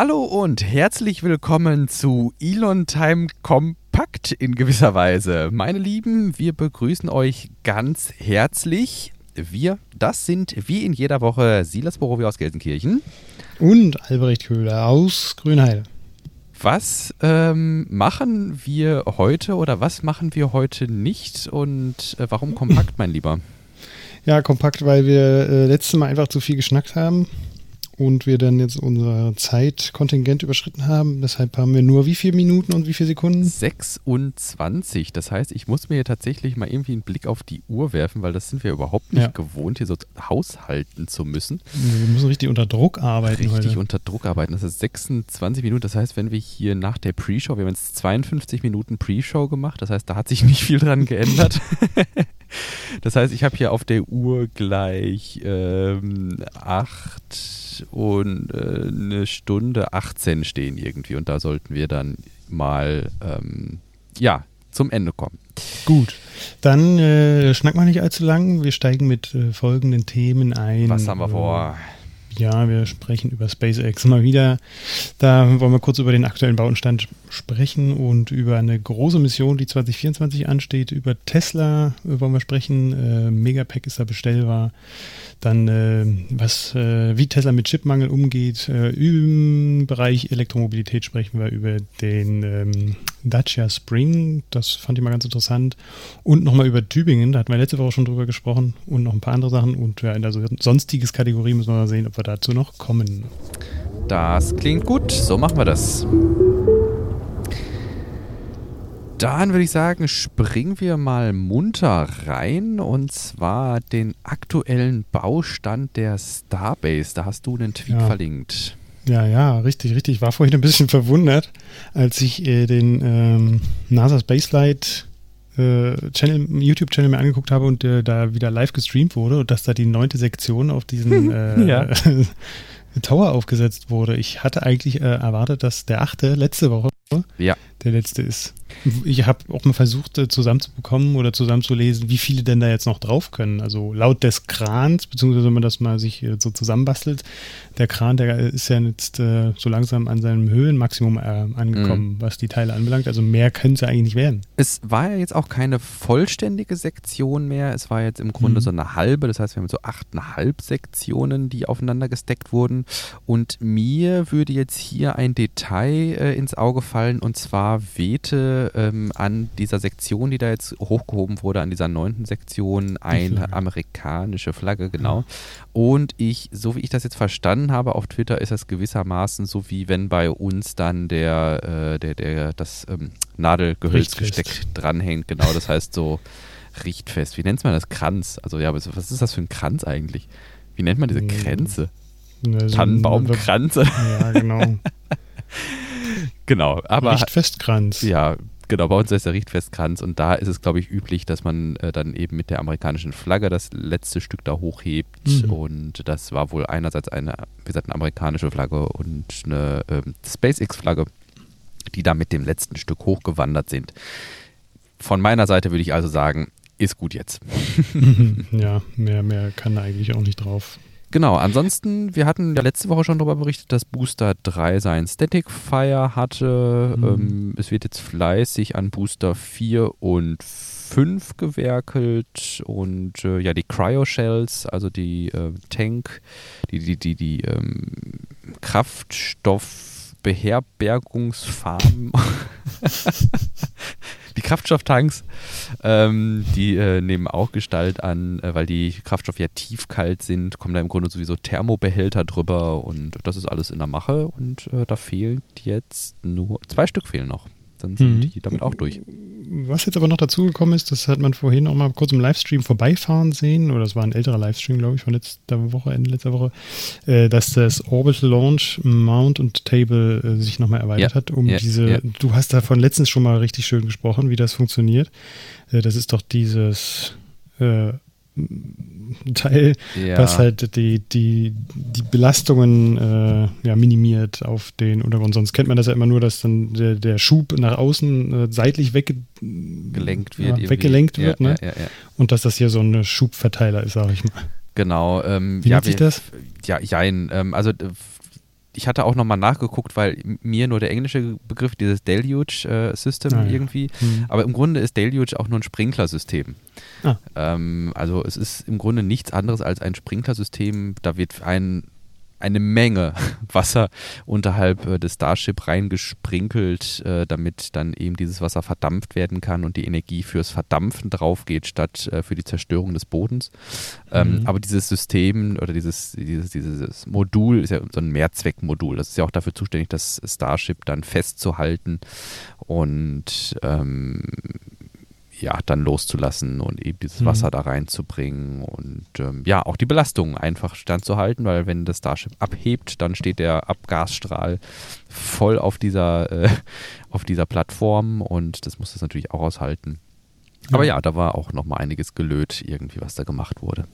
Hallo und herzlich willkommen zu Elon Time Kompakt in gewisser Weise. Meine Lieben, wir begrüßen euch ganz herzlich. Wir, das sind wie in jeder Woche Silas Borowi aus Gelsenkirchen. Und Albrecht Köhler aus Grünheide. Was ähm, machen wir heute oder was machen wir heute nicht und äh, warum kompakt, mein Lieber? Ja, kompakt, weil wir äh, letztes Mal einfach zu viel geschnackt haben und wir dann jetzt unser Zeitkontingent überschritten haben. Deshalb haben wir nur wie viele Minuten und wie viele Sekunden? 26. Das heißt, ich muss mir tatsächlich mal irgendwie einen Blick auf die Uhr werfen, weil das sind wir überhaupt nicht ja. gewohnt, hier so haushalten zu müssen. Wir müssen richtig unter Druck arbeiten. Richtig heute. unter Druck arbeiten. Das ist 26 Minuten. Das heißt, wenn wir hier nach der Pre-Show, wir haben jetzt 52 Minuten Pre-Show gemacht. Das heißt, da hat sich nicht viel dran geändert. Das heißt, ich habe hier auf der Uhr gleich ähm, 8 und äh, eine Stunde 18 stehen irgendwie. Und da sollten wir dann mal ähm, ja, zum Ende kommen. Gut, dann äh, schnack mal nicht allzu lang. Wir steigen mit äh, folgenden Themen ein. Was haben wir vor? Ja, wir sprechen über SpaceX mal wieder. Da wollen wir kurz über den aktuellen Bauenstand sprechen und über eine große Mission, die 2024 ansteht. Über Tesla wollen wir sprechen. Äh, Megapack ist da bestellbar. Dann, äh, was, äh, wie Tesla mit Chipmangel umgeht. Äh, Im Bereich Elektromobilität sprechen wir über den ähm, Dacia Spring. Das fand ich mal ganz interessant. Und nochmal über Tübingen. Da hatten wir letzte Woche schon drüber gesprochen. Und noch ein paar andere Sachen. Und ja, in der sonstiges Kategorie müssen wir mal sehen, ob wir dazu noch kommen. Das klingt gut. So machen wir das. Dann würde ich sagen, springen wir mal munter rein und zwar den aktuellen Baustand der Starbase. Da hast du einen Tweet ja. verlinkt. Ja, ja, richtig, richtig. Ich war vorhin ein bisschen verwundert, als ich äh, den ähm, NASA Spacelight äh, Channel, YouTube-Channel mir angeguckt habe und äh, da wieder live gestreamt wurde und dass da die neunte Sektion auf diesen äh, Tower aufgesetzt wurde. Ich hatte eigentlich äh, erwartet, dass der achte letzte Woche ja. der letzte ist. Ich habe auch mal versucht äh, zusammenzubekommen oder zusammenzulesen, wie viele denn da jetzt noch drauf können. Also laut des Krans, beziehungsweise wenn man das mal sich äh, so zusammenbastelt, der Kran, der ist ja jetzt äh, so langsam an seinem Höhenmaximum angekommen, mhm. was die Teile anbelangt. Also mehr können sie eigentlich nicht werden. Es war ja jetzt auch keine vollständige Sektion mehr. Es war jetzt im Grunde mhm. so eine halbe. Das heißt, wir haben so achteinhalb Sektionen, die aufeinander gesteckt wurden. Und mir würde jetzt hier ein Detail äh, ins Auge fallen. Und zwar wehte ähm, an dieser Sektion, die da jetzt hochgehoben wurde, an dieser neunten Sektion, eine amerikanische Flagge, genau. Ja. Und ich, so wie ich das jetzt verstanden habe auf Twitter, ist das gewissermaßen so wie wenn bei uns dann der, äh, der, der, das ähm, Nadelgehölzgesteck dranhängt, genau. Das heißt so richtfest. Wie nennt man das? Kranz. Also ja, was ist das für ein Kranz eigentlich? Wie nennt man diese. Kränze? Ne, so Tannenbaumkränze. Ja, genau. genau, aber. Richtfestkranz. Ja, Genau, bei uns ist der Richtfestkranz und da ist es, glaube ich, üblich, dass man äh, dann eben mit der amerikanischen Flagge das letzte Stück da hochhebt. Mhm. Und das war wohl einerseits eine, wie gesagt, eine amerikanische Flagge und eine ähm, SpaceX-Flagge, die da mit dem letzten Stück hochgewandert sind. Von meiner Seite würde ich also sagen, ist gut jetzt. ja, mehr, mehr kann eigentlich auch nicht drauf. Genau, ansonsten, wir hatten ja letzte Woche schon darüber berichtet, dass Booster 3 sein Static Fire hatte. Mhm. Ähm, es wird jetzt fleißig an Booster 4 und 5 gewerkelt und äh, ja, die Cryo Shells, also die äh, Tank, die, die, die, die ähm, Kraftstoffbeherbergungsfarmen die Kraftstofftanks, ähm, die äh, nehmen auch Gestalt an, äh, weil die Kraftstoffe ja tiefkalt sind, kommen da im Grunde sowieso Thermobehälter drüber und das ist alles in der Mache und äh, da fehlen jetzt nur, zwei Stück fehlen noch dann sind mhm. die damit auch durch. Was jetzt aber noch dazugekommen ist, das hat man vorhin auch mal kurz im Livestream vorbeifahren sehen, oder das war ein älterer Livestream, glaube ich, von letzter Woche, Ende letzter Woche, äh, dass das Orbital Launch Mount und Table äh, sich nochmal erweitert ja. hat, um ja, diese, ja. du hast davon letztens schon mal richtig schön gesprochen, wie das funktioniert. Äh, das ist doch dieses äh, Teil, ja. was halt die, die, die Belastungen äh, ja, minimiert auf den Untergrund. Sonst kennt man das ja immer nur, dass dann der, der Schub nach außen äh, seitlich weggelenkt wird, ja, weggelenkt wird ne? und dass das hier so ein Schubverteiler ist, sage ich mal. Genau. Ähm, Wie nennt sich das? Ja, jein. Ähm, also ich hatte auch nochmal nachgeguckt, weil mir nur der englische Begriff, dieses Deluge-System äh, ah, irgendwie, mhm. aber im Grunde ist Deluge auch nur ein Sprinklersystem. Ah. Ähm, also es ist im Grunde nichts anderes als ein Sprinklersystem. Da wird ein eine Menge Wasser unterhalb äh, des Starship reingesprinkelt, äh, damit dann eben dieses Wasser verdampft werden kann und die Energie fürs Verdampfen drauf geht, statt äh, für die Zerstörung des Bodens. Ähm, mhm. aber dieses System oder dieses, dieses, dieses Modul ist ja so ein Mehrzweckmodul. Das ist ja auch dafür zuständig, das Starship dann festzuhalten und ähm, ja, dann loszulassen und eben dieses mhm. Wasser da reinzubringen und ähm, ja, auch die Belastung einfach standzuhalten, weil wenn das Starship abhebt, dann steht der Abgasstrahl voll auf dieser, äh, auf dieser Plattform und das muss das natürlich auch aushalten. Ja. Aber ja, da war auch nochmal einiges gelöt, irgendwie, was da gemacht wurde.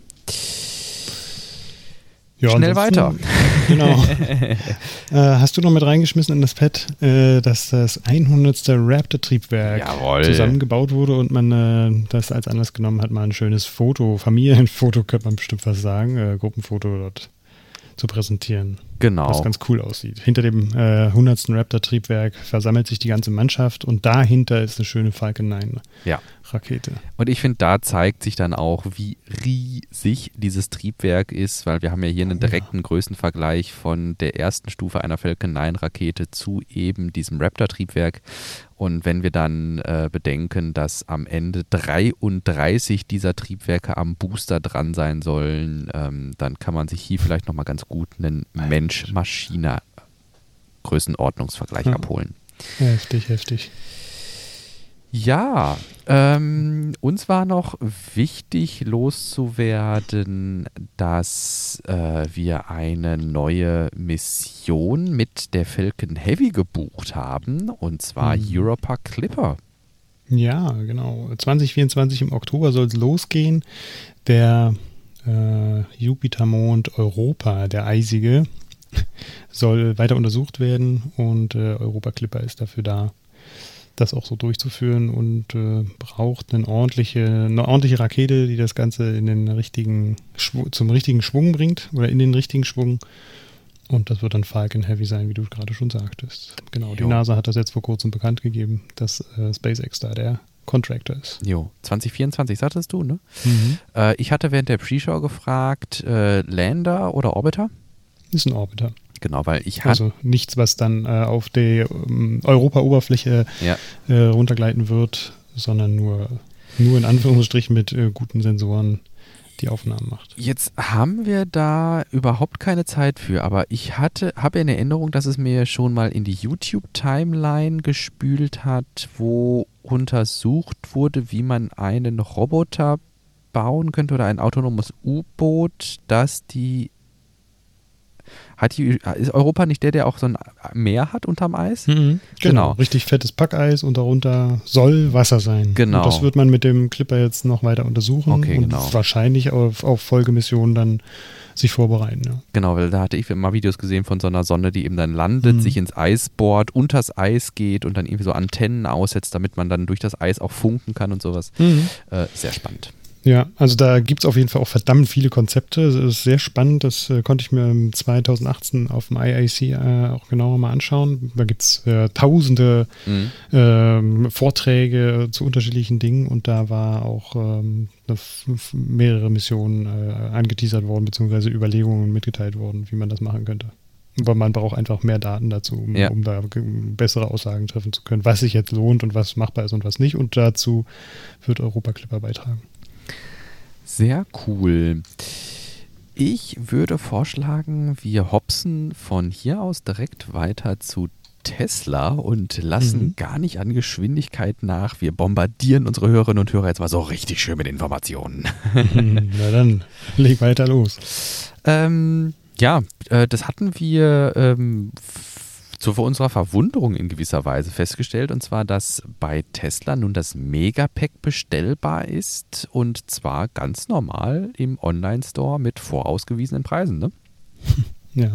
Ja, Schnell weiter. Genau. äh, hast du noch mit reingeschmissen in das Pad, äh, dass das 100. Raptor-Triebwerk zusammengebaut wurde und man äh, das als Anlass genommen hat, mal ein schönes Foto, Familienfoto, könnte man bestimmt was sagen, äh, Gruppenfoto dort zu präsentieren. Genau. Was ganz cool aussieht. Hinter dem äh, 100. Raptor-Triebwerk versammelt sich die ganze Mannschaft und dahinter ist eine schöne Falcon 9 ja. Rakete. Und ich finde, da zeigt sich dann auch, wie riesig dieses Triebwerk ist, weil wir haben ja hier einen direkten ja. Größenvergleich von der ersten Stufe einer Falcon 9 Rakete zu eben diesem Raptor-Triebwerk. Und wenn wir dann äh, bedenken, dass am Ende 33 dieser Triebwerke am Booster dran sein sollen, ähm, dann kann man sich hier vielleicht nochmal ganz gut einen Mensch-Maschine-Größenordnungsvergleich ja. abholen. Heftig, heftig. Ja, ähm, uns war noch wichtig loszuwerden, dass äh, wir eine neue Mission mit der Falcon Heavy gebucht haben, und zwar hm. Europa Clipper. Ja, genau. 2024 im Oktober soll es losgehen. Der äh, Jupitermond Europa, der eisige, soll weiter untersucht werden und äh, Europa Clipper ist dafür da, das auch so durchzuführen und äh, braucht eine ordentliche, eine ordentliche Rakete, die das Ganze in den richtigen zum richtigen Schwung bringt oder in den richtigen Schwung. Und das wird dann Falcon Heavy sein, wie du gerade schon sagtest. Genau, jo. die NASA hat das jetzt vor kurzem bekannt gegeben, dass äh, SpaceX da der Contractor ist. Jo, 2024 sagtest du, ne? Mhm. Äh, ich hatte während der Pre-Show gefragt, äh, Lander oder Orbiter? Ist ein Orbiter. Genau, weil ich hatte. Also nichts, was dann äh, auf die ähm, Europa-Oberfläche ja. äh, runtergleiten wird, sondern nur, nur in Anführungsstrichen mit äh, guten Sensoren die Aufnahmen macht. Jetzt haben wir da überhaupt keine Zeit für, aber ich hatte, habe in Erinnerung, dass es mir schon mal in die YouTube-Timeline gespült hat, wo untersucht wurde, wie man einen Roboter bauen könnte oder ein autonomes U-Boot, das die hat die, ist Europa nicht der, der auch so ein Meer hat unterm Eis? Mhm, genau. genau. Richtig fettes Packeis und darunter soll Wasser sein. Genau. Und das wird man mit dem Clipper jetzt noch weiter untersuchen okay, und genau. wahrscheinlich auf, auf Folgemissionen dann sich vorbereiten. Ja. Genau, weil da hatte ich mal Videos gesehen von so einer Sonne, die eben dann landet, mhm. sich ins Eis bohrt, unters Eis geht und dann irgendwie so Antennen aussetzt, damit man dann durch das Eis auch funken kann und sowas. Mhm. Äh, sehr spannend. Ja, also da gibt es auf jeden Fall auch verdammt viele Konzepte. Das ist sehr spannend. Das äh, konnte ich mir 2018 auf dem IIC äh, auch genauer mal anschauen. Da gibt es äh, tausende mhm. Ähm, Vorträge zu unterschiedlichen Dingen und da war auch ähm, mehrere Missionen äh, angeteasert worden, beziehungsweise Überlegungen mitgeteilt worden, wie man das machen könnte. Aber man braucht einfach mehr Daten dazu, um, ja. um, da bessere Aussagen treffen zu können, was sich jetzt lohnt und was machbar ist und was nicht. Und dazu wird Europa Clipper beitragen. Sehr cool. Ich würde vorschlagen, wir hopsen von hier aus direkt weiter zu Tesla und lassen mhm. gar nicht an Geschwindigkeit nach. Wir bombardieren unsere Hörerinnen und Hörer jetzt mal so richtig schön mit Informationen. Na dann, leg weiter los. Ähm, ja, äh, das hatten wir ähm, zu unserer Verwunderung in gewisser Weise festgestellt, und zwar, dass bei Tesla nun das Megapack bestellbar ist und zwar ganz normal im Online-Store mit vorausgewiesenen Preisen. Ne? Ja.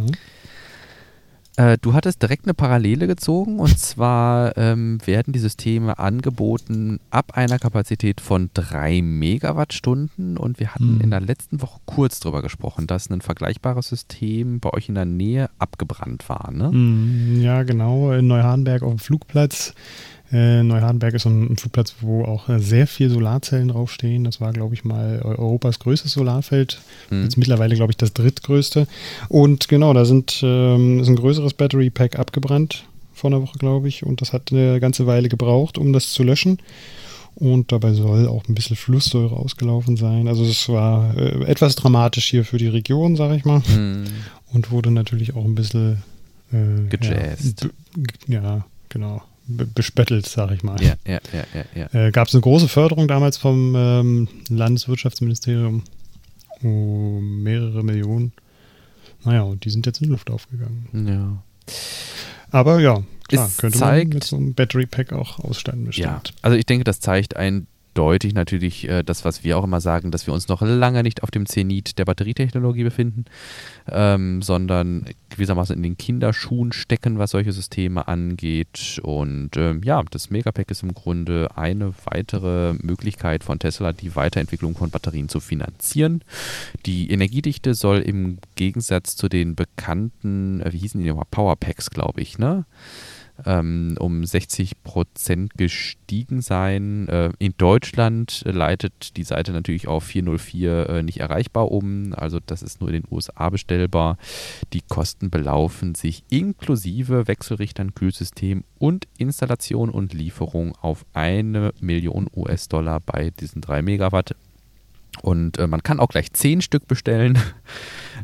Äh, du hattest direkt eine Parallele gezogen und zwar ähm, werden die Systeme angeboten ab einer Kapazität von 3 Megawattstunden und wir hatten mhm. in der letzten Woche kurz darüber gesprochen, dass ein vergleichbares System bei euch in der Nähe abgebrannt war. Ne? Mhm, ja, genau, in Neuhardenberg auf dem Flugplatz. Äh, Neuhardenberg ist so ein Flugplatz, wo auch äh, sehr viel Solarzellen draufstehen. Das war, glaube ich, mal Europas größtes Solarfeld. Mhm. Jetzt mittlerweile, glaube ich, das drittgrößte. Und genau, da sind, ähm, ist ein größeres Battery Pack abgebrannt vor einer Woche, glaube ich. Und das hat eine ganze Weile gebraucht, um das zu löschen. Und dabei soll auch ein bisschen Flusssäure ausgelaufen sein. Also es war äh, etwas dramatisch hier für die Region, sage ich mal. Mhm. Und wurde natürlich auch ein bisschen äh, gejazzt. Ja, ja, genau bespettelt, sage ich mal. Ja, ja, ja, ja. ja. Äh, Gab es eine große Förderung damals vom ähm, Landeswirtschaftsministerium um mehrere Millionen. Naja, und die sind jetzt in die Luft aufgegangen. Ja. Aber ja, klar, es könnte zeigt, man mit so einem Battery Pack auch ausstanden, bestimmt. Ja, also ich denke, das zeigt ein deutlich natürlich äh, das, was wir auch immer sagen, dass wir uns noch lange nicht auf dem Zenit der Batterietechnologie befinden, ähm, sondern gewissermaßen in den Kinderschuhen stecken, was solche Systeme angeht. Und ähm, ja, das Megapack ist im Grunde eine weitere Möglichkeit von Tesla, die Weiterentwicklung von Batterien zu finanzieren. Die Energiedichte soll im Gegensatz zu den bekannten, äh, wie hießen die nochmal, Powerpacks, glaube ich, ne? Ähm, um 60 Prozent gestiegen sein. Äh, in Deutschland leitet die Seite natürlich auf 404 äh, nicht erreichbar um. Also das ist nur in den USA bestellbar. Die Kosten belaufen sich inklusive Wechselrichtern, Kühlsystem und Installation und Lieferung auf eine Million US-Dollar bei diesen 3 Megawatt. Und äh, man kann auch gleich 10 Stück bestellen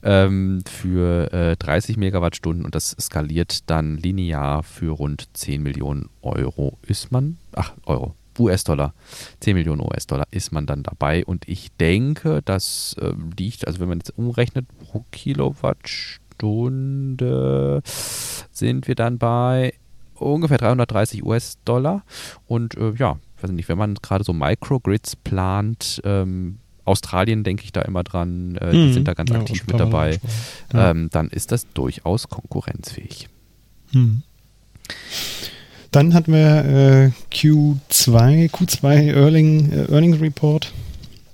ähm, für äh, 30 Megawattstunden und das skaliert dann linear für rund 10 Millionen Euro. Ist man, ach, Euro, US-Dollar, 10 Millionen US-Dollar ist man dann dabei und ich denke, das äh, liegt, also wenn man jetzt umrechnet pro Kilowattstunde, sind wir dann bei ungefähr 330 US-Dollar und äh, ja, weiß nicht, wenn man gerade so Microgrids plant, ähm, Australien denke ich da immer dran, äh, die mhm. sind da ganz ja, aktiv mit dabei, ja. ähm, dann ist das durchaus konkurrenzfähig. Mhm. Dann hatten wir äh, Q2, Q2 Earning, äh, Earnings Report,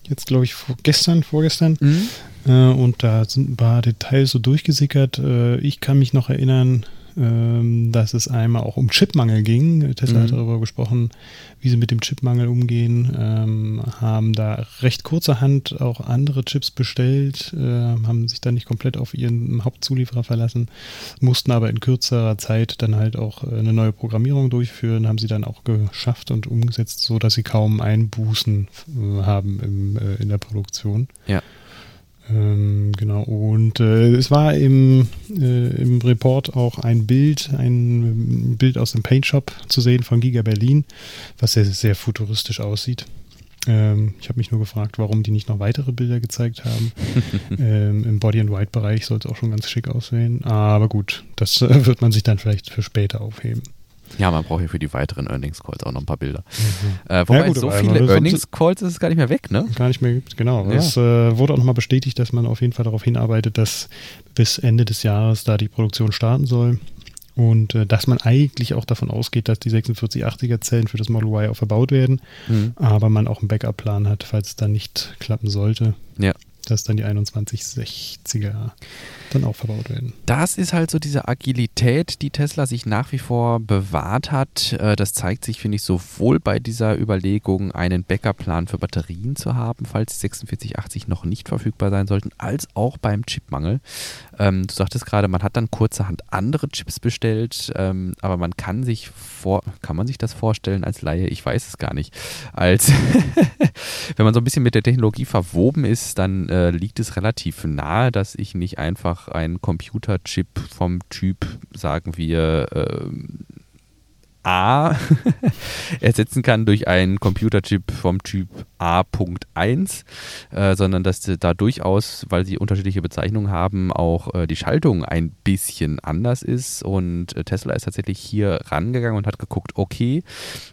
jetzt glaube ich vor, gestern, vorgestern. Mhm. Äh, und da sind ein paar Details so durchgesickert. Äh, ich kann mich noch erinnern, dass es einmal auch um Chipmangel ging. Tesla mhm. hat darüber gesprochen, wie sie mit dem Chipmangel umgehen, ähm, haben da recht kurzerhand auch andere Chips bestellt, äh, haben sich dann nicht komplett auf ihren Hauptzulieferer verlassen, mussten aber in kürzerer Zeit dann halt auch äh, eine neue Programmierung durchführen, haben sie dann auch geschafft und umgesetzt, so dass sie kaum Einbußen äh, haben im, äh, in der Produktion. Ja. Ähm, genau, und äh, es war im, äh, im Report auch ein Bild, ein Bild aus dem Paint Shop zu sehen von Giga Berlin, was sehr, sehr futuristisch aussieht. Ähm, ich habe mich nur gefragt, warum die nicht noch weitere Bilder gezeigt haben. ähm, Im Body and White Bereich soll es auch schon ganz schick aussehen. Aber gut, das äh, wird man sich dann vielleicht für später aufheben. Ja, man braucht ja für die weiteren Earnings Calls auch noch ein paar Bilder. Mhm. Äh, wobei ja, gut, so viele Earnings Calls ist es gar nicht mehr weg, ne? Gar nicht mehr gibt, genau. Ja. Es äh, wurde auch nochmal bestätigt, dass man auf jeden Fall darauf hinarbeitet, dass bis Ende des Jahres da die Produktion starten soll. Und äh, dass man eigentlich auch davon ausgeht, dass die 4680er Zellen für das Model Y auch verbaut werden, mhm. aber man auch einen Backup-Plan hat, falls es dann nicht klappen sollte. Ja. Dass dann die 2160er dann auch verbaut werden. Das ist halt so diese Agilität, die Tesla sich nach wie vor bewahrt hat. Äh, das zeigt sich, finde ich, sowohl bei dieser Überlegung, einen Backup-Plan für Batterien zu haben, falls die 4680 noch nicht verfügbar sein sollten, als auch beim Chipmangel. Ähm, du sagtest gerade, man hat dann kurzerhand andere Chips bestellt, ähm, aber man kann sich vor, kann man sich das vorstellen als Laie? Ich weiß es gar nicht. Als wenn man so ein bisschen mit der Technologie verwoben ist, dann äh, liegt es relativ nahe, dass ich nicht einfach einfach einen Computerchip vom Typ, sagen wir, äh, A ersetzen kann durch einen Computerchip vom Typ A.1, äh, sondern dass da durchaus, weil sie unterschiedliche Bezeichnungen haben, auch äh, die Schaltung ein bisschen anders ist. Und äh, Tesla ist tatsächlich hier rangegangen und hat geguckt, okay,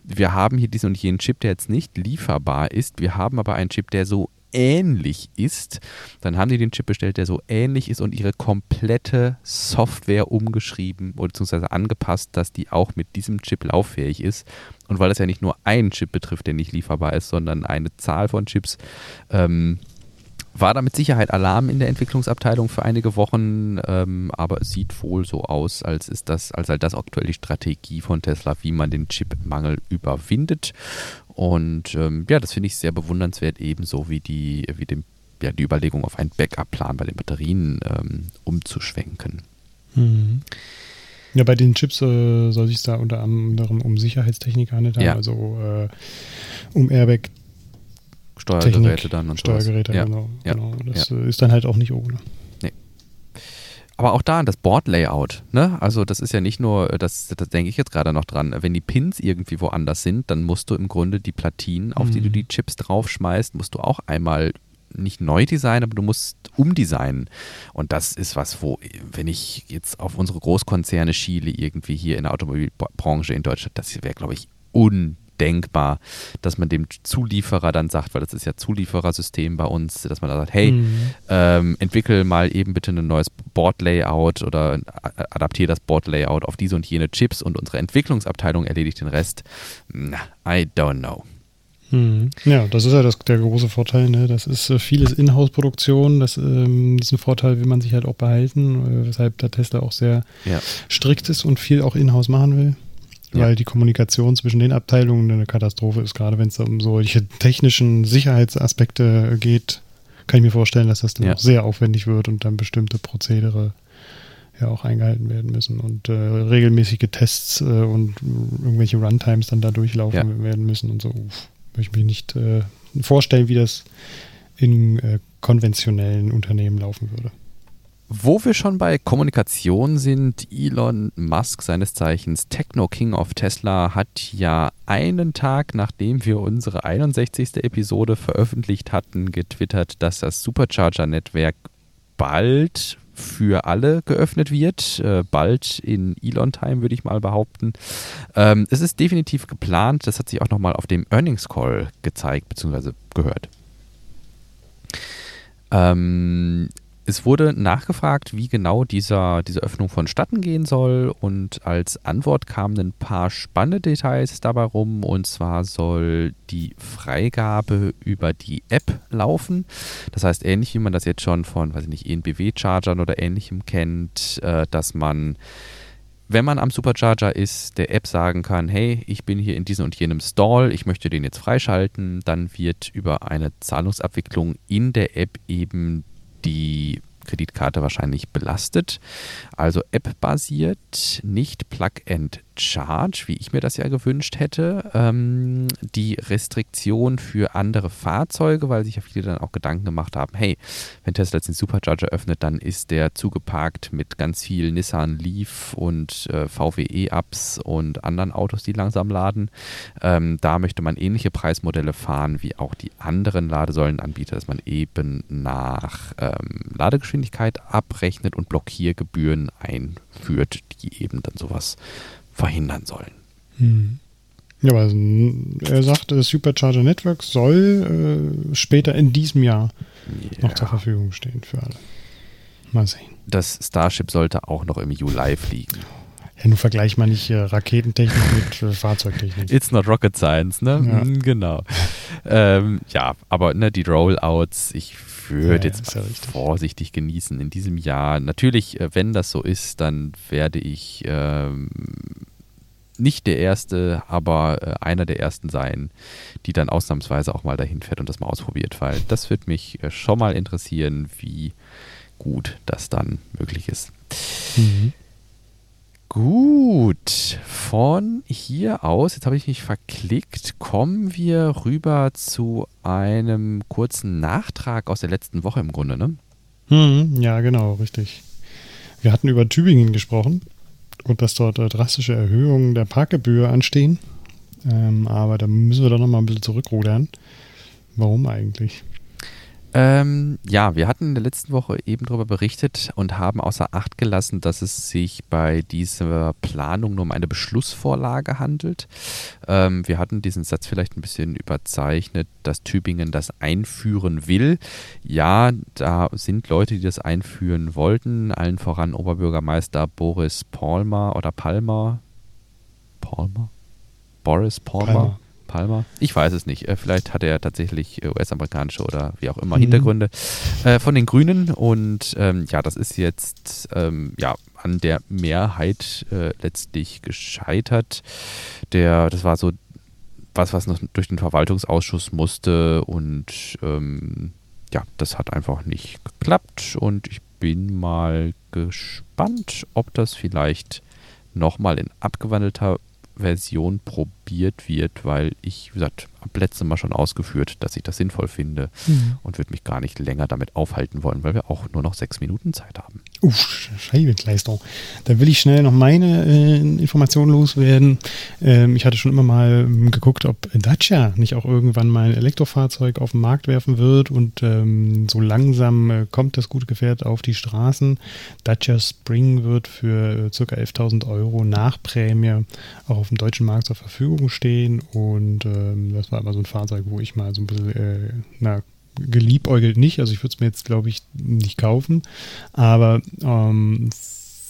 wir haben hier diesen und jenen Chip, der jetzt nicht lieferbar ist. Wir haben aber einen Chip, der so ähnlich ist. Dann haben die den Chip bestellt, der so ähnlich ist und ihre komplette Software umgeschrieben bzw. angepasst, dass die auch mit diesem Chip lauffähig ist. Und weil das ja nicht nur einen Chip betrifft, der nicht lieferbar ist, sondern eine Zahl von Chips, ähm, war da mit Sicherheit Alarm in der Entwicklungsabteilung für einige Wochen, ähm, aber es sieht wohl so aus, als ist das, als sei das aktuell die Strategie von Tesla, wie man den Chipmangel überwindet. Und ähm, ja, das finde ich sehr bewundernswert, ebenso wie die, wie dem, ja, die Überlegung auf einen Backup-Plan bei den Batterien ähm, umzuschwenken. Mhm. Ja, bei den Chips äh, soll sich da unter anderem um Sicherheitstechnik handeln, ja. also äh, um Airbag Steuergeräte Technik, dann und Steuergeräte, ja. genau. Ja. genau. Das Ja. äh, ist dann halt auch nicht ohne. Aber auch da das Board-Layout, ne? Also das ist ja nicht nur, äh, das, das denke ich jetzt gerade noch dran, wenn die Pins irgendwie woanders sind, dann musst du im Grunde die Platinen, auf die du Mhm. die Chips draufschmeißt, musst du auch einmal nicht neu designen, aber du musst umdesignen. Und das ist was, wo, wenn ich jetzt auf unsere Großkonzerne schiele, irgendwie hier in der Automobilbranche in Deutschland, das wäre, glaube ich, undenkbar, dass man dem Zulieferer dann sagt, weil das ist ja Zulieferersystem bei uns, dass man da sagt, hey, Mhm. ähm, entwickel mal eben bitte ein neues Board-Layout oder a- adaptiere das Board-Layout auf diese und jene Chips und unsere Entwicklungsabteilung erledigt den Rest. Na, I don't know. Mhm. Ja, das ist ja das, der große Vorteil. Ne? Das ist äh, vieles Inhouse-Produktion. Das, ähm, diesen Vorteil will man sich halt auch behalten, äh, weshalb der Tesla auch sehr Ja. strikt ist und viel auch Inhouse machen will. Ja. Weil die Kommunikation zwischen den Abteilungen eine Katastrophe ist, gerade wenn es um solche technischen Sicherheitsaspekte geht, kann ich mir vorstellen, dass das dann Ja. auch sehr aufwendig wird und dann bestimmte Prozedere ja auch eingehalten werden müssen und äh, regelmäßige Tests äh, und irgendwelche Runtimes dann da durchlaufen werden müssen und so. Uff, möchte ich mir nicht äh, vorstellen, wie das in äh, konventionellen Unternehmen laufen würde. Wo wir schon bei Kommunikation sind, Elon Musk, seines Zeichens Techno King of Tesla, hat ja einen Tag, nachdem wir unsere 61. Episode veröffentlicht hatten, getwittert, dass das Supercharger-Netzwerk bald für alle geöffnet wird. Äh, bald in Elon-Time, würde ich mal behaupten. Ähm, es ist definitiv geplant. Das hat sich auch nochmal auf dem Earnings Call gezeigt, beziehungsweise gehört. Ähm, es wurde nachgefragt, wie genau dieser, diese Öffnung vonstatten gehen soll. Und als Antwort kamen ein paar spannende Details dabei rum. Und zwar soll die Freigabe über die App laufen. Das heißt, ähnlich wie man das jetzt schon von, weiß ich nicht, ENBW-Chargern oder ähnlichem kennt, äh, dass man wenn man am Supercharger ist, der App sagen kann, hey, ich bin hier in diesem und jenem Stall, ich möchte den jetzt freischalten, dann wird über eine Zahlungsabwicklung in der App eben die Kreditkarte wahrscheinlich belastet. Also App-basiert, nicht Plug-and-Charge, wie ich mir das ja gewünscht hätte. Ähm, die Restriktion für andere Fahrzeuge, weil sich ja viele dann auch Gedanken gemacht haben, hey, wenn Tesla jetzt den Supercharger öffnet, dann ist der zugeparkt mit ganz viel Nissan Leaf und äh, VW-E-Ups und anderen Autos, die langsam laden. Ähm, da möchte man ähnliche Preismodelle fahren wie auch die anderen Ladesäulenanbieter, dass man eben nach ähm, Ladegeschwindigkeit abrechnet und Blockiergebühren einführt, die eben dann sowas verhindern sollen. Hm. Ja, aber mm, er sagt, das Supercharger Network soll äh, später in diesem Jahr noch zur Verfügung stehen für alle. Mal sehen. Das Starship sollte auch noch im Juli fliegen. Ja, nun vergleich mal nicht äh, Raketentechnik mit äh, Fahrzeugtechnik. It's not rocket science, ne? Ja. Genau. Ähm, ja, aber ne, die Rollouts, ich würde Ja, jetzt ja vorsichtig genießen in diesem Jahr. Natürlich, äh, wenn das so ist, dann werde ich ähm, nicht der Erste, aber äh, einer der Ersten sein, die dann ausnahmsweise auch mal dahin fährt und das mal ausprobiert, weil das wird mich äh, schon mal interessieren, wie gut das dann möglich ist. Mhm. Gut, von hier aus, jetzt habe ich mich verklickt, kommen wir rüber zu einem kurzen Nachtrag aus der letzten Woche im Grunde, ne? Mhm, ja, genau, richtig. Wir hatten über Tübingen gesprochen und dass dort äh, drastische Erhöhungen der Parkgebühr anstehen. Ähm, aber da müssen wir doch noch mal ein bisschen zurückrudern. Warum eigentlich? Ähm, ja, wir hatten in der letzten Woche eben darüber berichtet und haben außer Acht gelassen, dass es sich bei dieser Planung nur um eine Beschlussvorlage handelt. Ähm, wir hatten diesen Satz vielleicht ein bisschen überzeichnet, dass Tübingen das einführen will. Ja, da sind Leute, die das einführen wollten, allen voran Oberbürgermeister Boris Palmer oder Palmer. Palmer? Boris Palmer. Palmer. Palmer? Ich weiß es nicht. Äh, vielleicht hat er tatsächlich äh, US-amerikanische oder wie auch immer mhm. Hintergründe äh, von den Grünen. Und ähm, ja, das ist jetzt ähm, ja an der Mehrheit äh, letztlich gescheitert. Der, das war so was, was noch durch den Verwaltungsausschuss musste und ähm, ja, das hat einfach nicht geklappt und ich bin mal gespannt, ob das vielleicht nochmal in abgewandelter Version probiert wird, weil ich, wie gesagt, habe letztes Mal schon ausgeführt, dass ich das sinnvoll finde mhm. und würde mich gar nicht länger damit aufhalten wollen, weil wir auch nur noch sechs Minuten Zeit haben. Uff, Scheibenkleister. Da will ich schnell noch meine äh, Informationen loswerden. Ähm, ich hatte schon immer mal ähm, geguckt, ob Dacia nicht auch irgendwann mal ein Elektrofahrzeug auf den Markt werfen wird und ähm, so langsam äh, kommt das gute Gefährt auf die Straßen. Dacia Spring wird für äh, ca. 11.000 Euro nach Prämie auch auf dem deutschen Markt zur Verfügung stehen und ähm, das war aber so ein Fahrzeug, wo ich mal so ein bisschen, äh, na, geliebäugelt nicht. Also ich würde es mir jetzt, glaube ich, nicht kaufen. Aber ähm,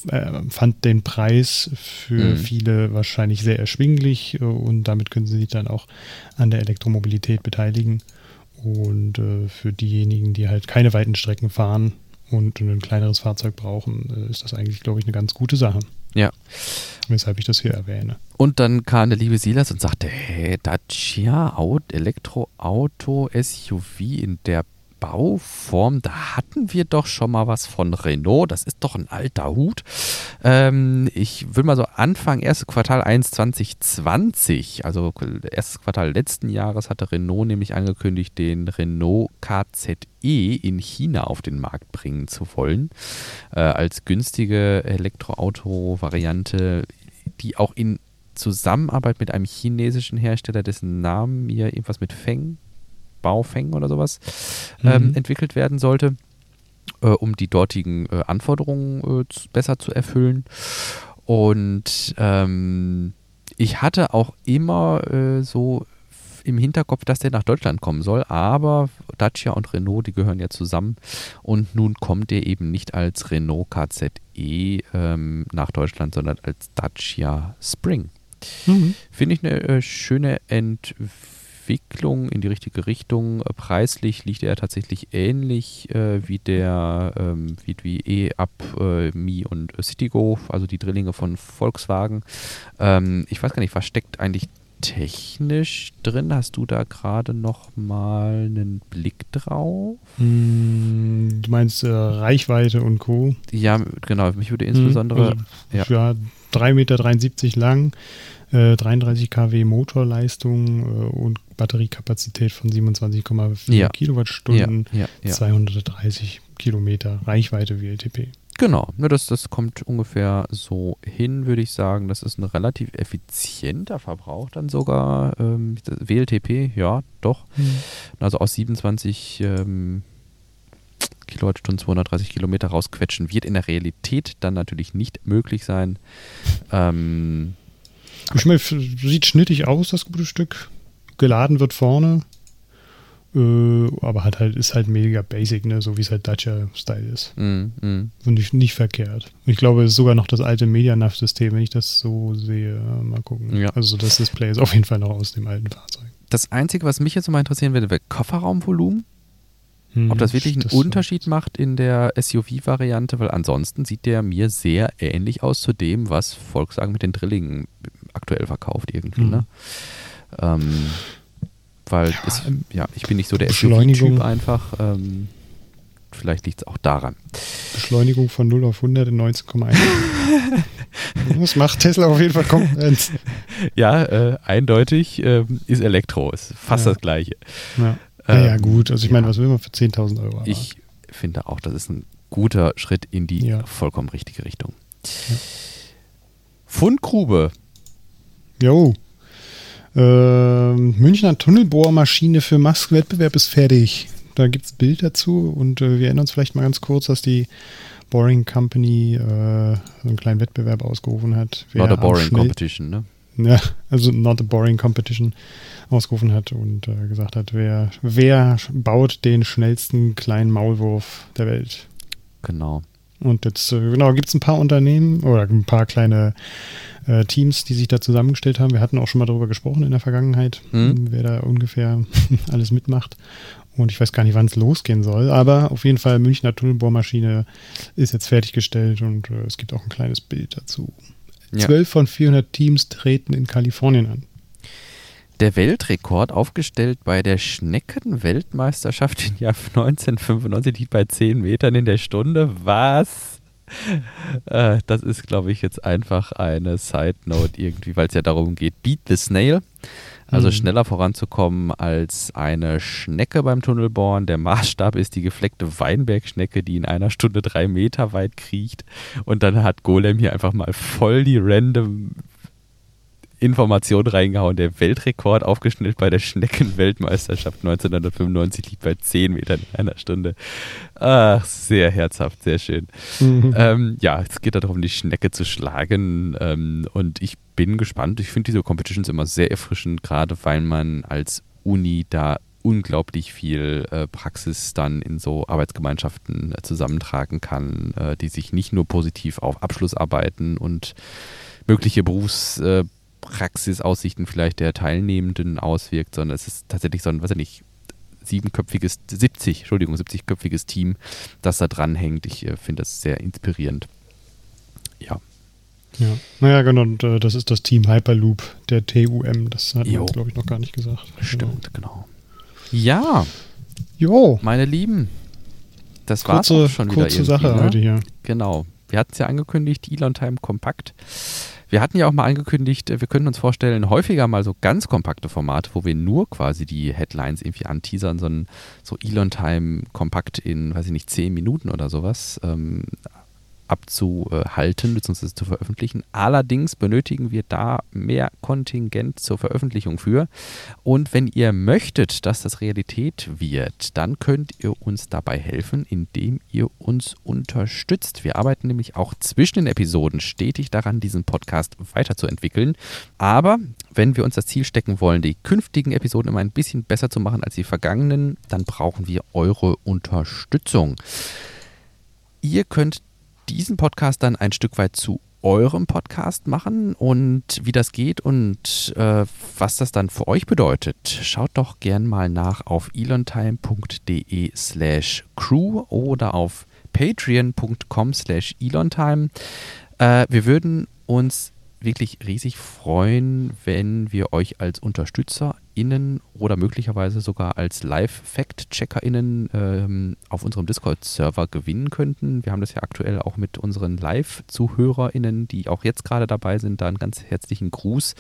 äh, fand den Preis für mhm. viele wahrscheinlich sehr erschwinglich äh, und damit können sie sich dann auch an der Elektromobilität beteiligen. Und äh, für diejenigen, die halt keine weiten Strecken fahren und ein kleineres Fahrzeug brauchen, äh, ist das eigentlich, glaube ich, eine ganz gute Sache. Ja. Weshalb ich das hier erwähne. Und dann kam der liebe Silas und sagte, hey, Dacia Elektroauto SUV in der Bauform, da hatten wir doch schon mal was von Renault. Das ist doch ein alter Hut. Ähm, ich würde mal so anfangen, erstes Quartal 1 2020, also erstes Quartal letzten Jahres hatte Renault nämlich angekündigt, den Renault KZE in China auf den Markt bringen zu wollen. Äh, als günstige Elektroauto-Variante, die auch in Zusammenarbeit mit einem chinesischen Hersteller, dessen Namen mir irgendwas mit Feng Baofeng oder sowas ähm, mhm. entwickelt werden sollte, äh, um die dortigen äh, Anforderungen äh, zu, besser zu erfüllen. Und ähm, ich hatte auch immer äh, so im Hinterkopf, dass der nach Deutschland kommen soll, aber Dacia und Renault, die gehören ja zusammen und nun kommt der eben nicht als Renault KZE ähm, nach Deutschland, sondern als Dacia Spring. Mhm. Finde ich eine äh, schöne Entwicklung Entwicklung in die richtige Richtung. Äh, preislich liegt er tatsächlich ähnlich äh, wie der ähm, wie, wie E-Up, äh, Mi und Citigo, also die Drillinge von Volkswagen. Ähm, ich weiß gar nicht, was steckt eigentlich technisch drin? Hast du da gerade noch mal einen Blick drauf? Hm, du meinst äh, Reichweite und Co. Ja, genau. Mich würde insbesondere hm, also, ja. ja 3,73 Meter lang, 33 äh, kW Motorleistung äh, und Batteriekapazität von 27,4 ja. Kilowattstunden, ja, ja, 230 Kilometer Reichweite WLTP. Genau, ne, das, das kommt ungefähr so hin, würde ich sagen. Das ist ein relativ effizienter Verbrauch dann sogar. Ähm, WLTP, ja, doch. Mhm. Also aus 27 ähm, Kilowattstunden 230 Kilometer rausquetschen wird in der Realität dann natürlich nicht möglich sein. Ähm, ich meine, sieht schnittig aus, das gute Stück. Geladen wird vorne. Äh, aber hat halt, ist halt mega basic, ne? so wie es halt Dacia-Style ist. Mm, mm. Und nicht, nicht verkehrt. Ich glaube, es ist sogar noch das alte Medianav-System, wenn ich das so sehe. Mal gucken. Ja. Also das Display ist auf jeden Fall noch aus dem alten Fahrzeug. Das Einzige, was mich jetzt mal interessieren würde, wäre Kofferraumvolumen. Hm, Ob das wirklich einen das Unterschied so. macht in der SUV-Variante, weil ansonsten sieht der mir sehr ähnlich aus zu dem, was Volkswagen mit den Drillingen aktuell verkauft irgendwie. Hm. Ne? Ähm, weil ja, es, ja, ich bin nicht so der SUV-Typ einfach. Ähm, vielleicht liegt es auch daran. Beschleunigung von 0 auf 100 in 19,1. das macht Tesla auf jeden Fall Konkurrenz. Ja, äh, eindeutig äh, ist Elektro, ist fast ja. das Gleiche. Ja. Ähm, ja, gut, also ich meine, was will man für 10.000 Euro? Aber? Ich finde auch, das ist ein guter Schritt in die vollkommen richtige Richtung. Fundgrube. Jo. Äh, Münchner Tunnelbohrmaschine für Mask-Wettbewerb ist fertig. Da gibt es Bild dazu und äh, wir erinnern uns vielleicht mal ganz kurz, dass die Boring Company äh, einen kleinen Wettbewerb ausgerufen hat. Not a boring competition, ne? Ja, also not a boring competition ausgerufen hat und äh, gesagt hat, wer, wer baut den schnellsten kleinen Maulwurf der Welt? Genau. Und jetzt, äh, genau, gibt es ein paar Unternehmen oder ein paar kleine äh, Teams, die sich da zusammengestellt haben. Wir hatten auch schon mal darüber gesprochen in der Vergangenheit, mhm. wer da ungefähr alles mitmacht. Und ich weiß gar nicht, wann es losgehen soll. Aber auf jeden Fall, Münchner Tunnelbohrmaschine ist jetzt fertiggestellt und äh, es gibt auch ein kleines Bild dazu. Ja. von 400 Teams treten in Kalifornien an. Der Weltrekord aufgestellt bei der Schneckenweltmeisterschaft im Jahr 1995 liegt bei 10 Metern in der Stunde. Was? Äh, das ist, glaube ich, jetzt einfach eine Side Note irgendwie, weil es ja darum geht, Beat the Snail. Also mhm. schneller voranzukommen als eine Schnecke beim Tunnelbohren. Der Maßstab ist die gefleckte Weinbergschnecke, die in einer Stunde drei Meter weit kriecht. Und dann hat Golem hier einfach mal voll die random Information reingehauen. Der Weltrekord aufgeschnellt bei der Schneckenweltmeisterschaft 1995 liegt bei 10 Metern in einer Stunde. Ach, sehr herzhaft, sehr schön. Mhm. Ähm, ja, es geht darum, die Schnecke zu schlagen. Ähm, und ich bin gespannt. Ich finde diese Competitions immer sehr erfrischend, gerade weil man als Uni da unglaublich viel äh, Praxis dann in so Arbeitsgemeinschaften äh, zusammentragen kann, äh, die sich nicht nur positiv auf Abschlussarbeiten und mögliche Berufs äh, Praxisaussichten vielleicht der Teilnehmenden auswirkt, sondern es ist tatsächlich so ein, weiß ich nicht, siebenköpfiges, 70, Entschuldigung, 70-köpfiges Team, das da dran hängt. Ich äh, finde das sehr inspirierend. Ja. Ja, naja, genau, und äh, das ist das Team Hyperloop der TUM. Das hat man, glaube ich, noch gar nicht gesagt. Stimmt, genau. genau. Ja. Jo. Meine Lieben, das war schon wieder. Kurze Sache ne? heute hier. Genau. Wir hatten es ja angekündigt, Elon Time Kompakt. Wir hatten ja auch mal angekündigt, wir können uns vorstellen, häufiger mal so ganz kompakte Formate, wo wir nur quasi die Headlines irgendwie anteasern, so ein so Elon Time kompakt in, weiß ich nicht, zehn Minuten oder sowas. Ähm, abzuhalten bzw. zu veröffentlichen. Allerdings benötigen wir da mehr Kontingent zur Veröffentlichung für. Und wenn ihr möchtet, dass das Realität wird, dann könnt ihr uns dabei helfen, indem ihr uns unterstützt. Wir arbeiten nämlich auch zwischen den Episoden stetig daran, diesen Podcast weiterzuentwickeln. Aber wenn wir uns das Ziel stecken wollen, die künftigen Episoden immer ein bisschen besser zu machen als die vergangenen, dann brauchen wir eure Unterstützung. Ihr könnt diesen Podcast dann ein Stück weit zu eurem Podcast machen und wie das geht und äh, was das dann für euch bedeutet, schaut doch gern mal nach auf elontime.de slash crew oder auf patreon.com slash elontime. Äh, wir würden uns wirklich riesig freuen, wenn wir euch als UnterstützerInnen oder möglicherweise sogar als Live-Fact-CheckerInnen ähm, auf unserem Discord-Server gewinnen könnten. Wir haben das ja aktuell auch mit unseren Live-ZuhörerInnen, die auch jetzt gerade dabei sind. Da einen ganz herzlichen Gruß,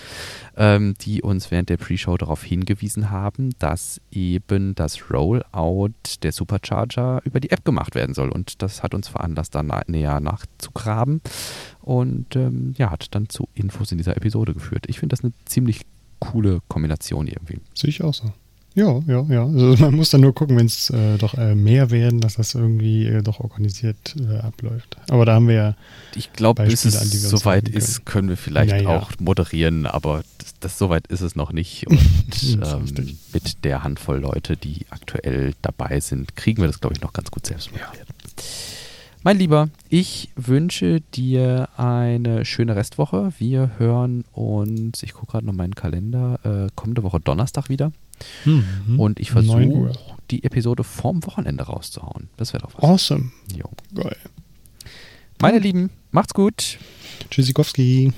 ähm, die uns während der Pre-Show darauf hingewiesen haben, dass eben das Rollout der Supercharger über die App gemacht werden soll. Und das hat uns veranlasst, da näher nachzugraben und ähm, ja, hat dann zu Infos in dieser Episode geführt. Ich finde das eine ziemlich coole Kombination irgendwie. Sehe ich auch so. Ja, ja, ja. Also man muss dann nur gucken, wenn es äh, doch äh, mehr werden, dass das irgendwie äh, doch organisiert äh, abläuft. Aber da haben wir ja. Ich glaube, bis es an, soweit ist, können wir vielleicht naja. auch moderieren, aber das, das soweit ist es noch nicht. Und ähm, mit der Handvoll Leute, die aktuell dabei sind, kriegen wir das, glaube ich, noch ganz gut selbst moderiert. Ja. Mein Lieber, ich wünsche dir eine schöne Restwoche. Wir hören uns, ich gucke gerade noch meinen Kalender, äh, kommende Woche Donnerstag wieder. Mhm. Und ich versuche, die Episode vorm Wochenende rauszuhauen. Das wäre doch was. Awesome. Jo. Geil. Meine Lieben, macht's gut. Tschüssikowski.